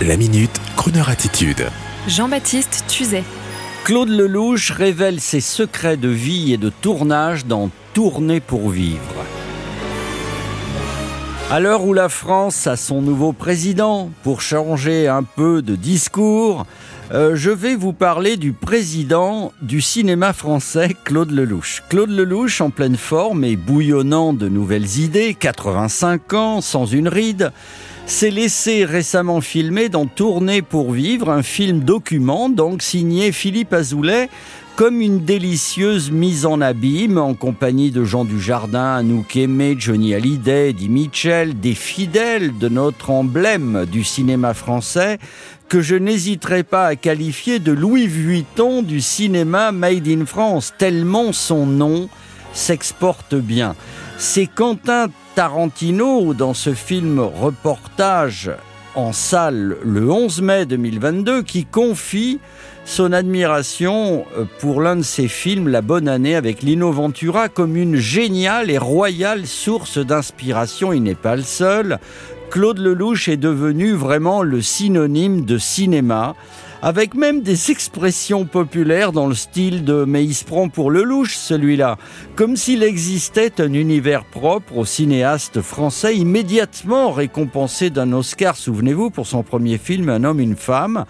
La minute, Kroneur attitude. Jean-Baptiste Tuzet. Claude Lelouch révèle ses secrets de vie et de tournage dans Tourner pour vivre. À l'heure où la France a son nouveau président, pour changer un peu de discours, euh, je vais vous parler du président du cinéma français, Claude Lelouch. Claude Lelouch, en pleine forme et bouillonnant de nouvelles idées, 85 ans, sans une ride, s'est laissé récemment filmer dans Tourner pour vivre, un film document, donc signé Philippe Azoulay, comme une délicieuse mise en abîme en compagnie de Jean Dujardin, Anouk Aimé, Johnny Hallyday, Eddie Mitchell, des fidèles de notre emblème du cinéma français que je n'hésiterai pas à qualifier de Louis Vuitton du cinéma made in France, tellement son nom s'exporte bien. C'est Quentin Tarantino dans ce film reportage en salle le 11 mai 2022 qui confie son admiration euh, pour l'un de ses films, La Bonne Année, avec Lino Ventura, comme une géniale et royale source d'inspiration. Il n'est pas le seul. Claude Lelouch est devenu vraiment le synonyme de cinéma avec même des expressions populaires dans le style de Mais il se prend pour le louche, celui-là, comme s'il existait un univers propre au cinéaste français immédiatement récompensé d'un Oscar, souvenez-vous, pour son premier film Un homme, une femme.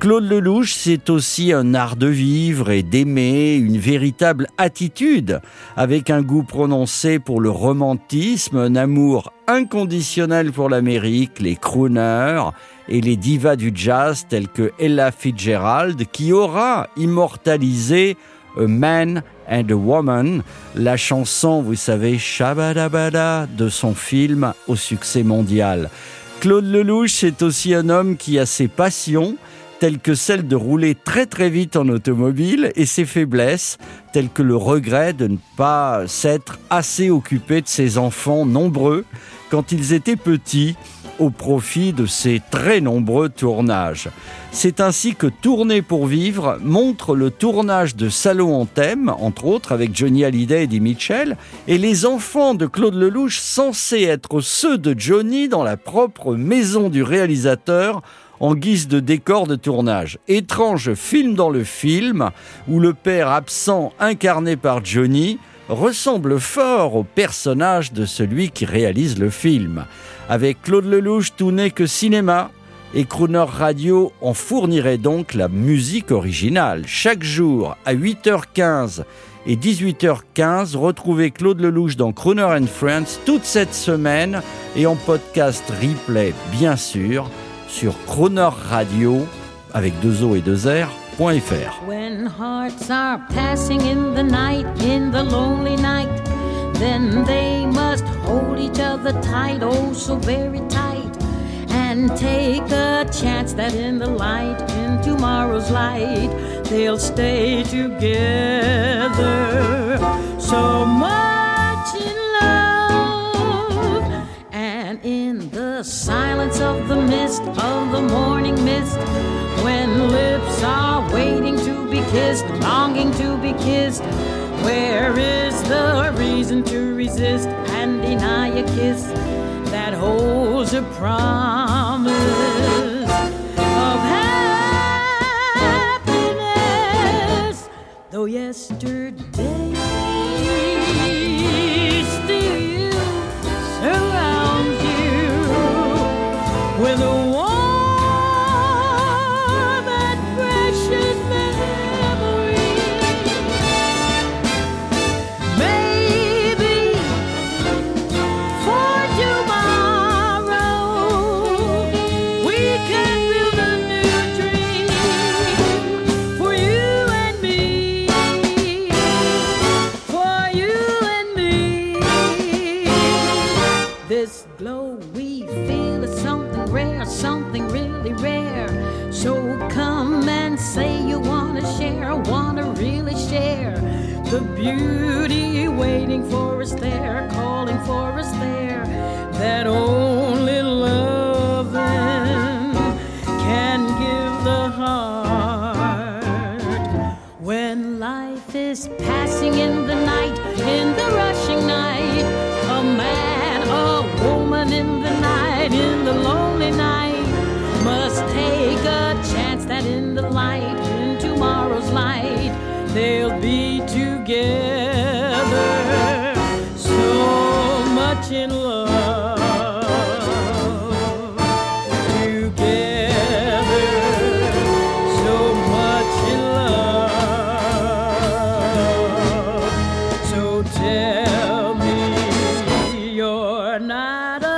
Claude Lelouch, c'est aussi un art de vivre et d'aimer, une véritable attitude, avec un goût prononcé pour le romantisme, un amour inconditionnel pour l'Amérique, les crooners et les divas du jazz telles que Ella Fitzgerald, qui aura immortalisé A Man and a Woman, la chanson, vous savez, Shabadabada de son film au succès mondial. Claude Lelouch, c'est aussi un homme qui a ses passions, telles que celle de rouler très très vite en automobile et ses faiblesses, telles que le regret de ne pas s'être assez occupé de ses enfants nombreux quand ils étaient petits au profit de ses très nombreux tournages. C'est ainsi que Tourner pour vivre montre le tournage de Salon en thème, entre autres avec Johnny Hallyday et Eddie Mitchell, et les enfants de Claude Lelouch censés être ceux de Johnny dans la propre maison du réalisateur en guise de décor de tournage. Étrange film dans le film, où le père absent incarné par Johnny ressemble fort au personnage de celui qui réalise le film. Avec Claude Lelouch, tout n'est que cinéma, et Crooner Radio en fournirait donc la musique originale. Chaque jour à 8h15 et 18h15, retrouvez Claude Lelouch dans Crooner and Friends toute cette semaine et en podcast replay bien sûr sur Radio avec deux O et deux R. When hearts are passing in the night, in the lonely night, then they must hold each other tight, oh so very tight, and take a chance that in the light, in tomorrow's light, they'll stay together. So much silence of the mist, of the morning mist, when lips are waiting to be kissed, longing to be kissed. Where is the reason to resist and deny a kiss that holds a promise of happiness? Though yesterday waiting for us there, calling for us there. That only loving can give the heart. When life is passing in the night, in the rushing night, a man, a woman in the night, in the lonely night, must take a chance that in the light, in tomorrow's light, they'll be together. not a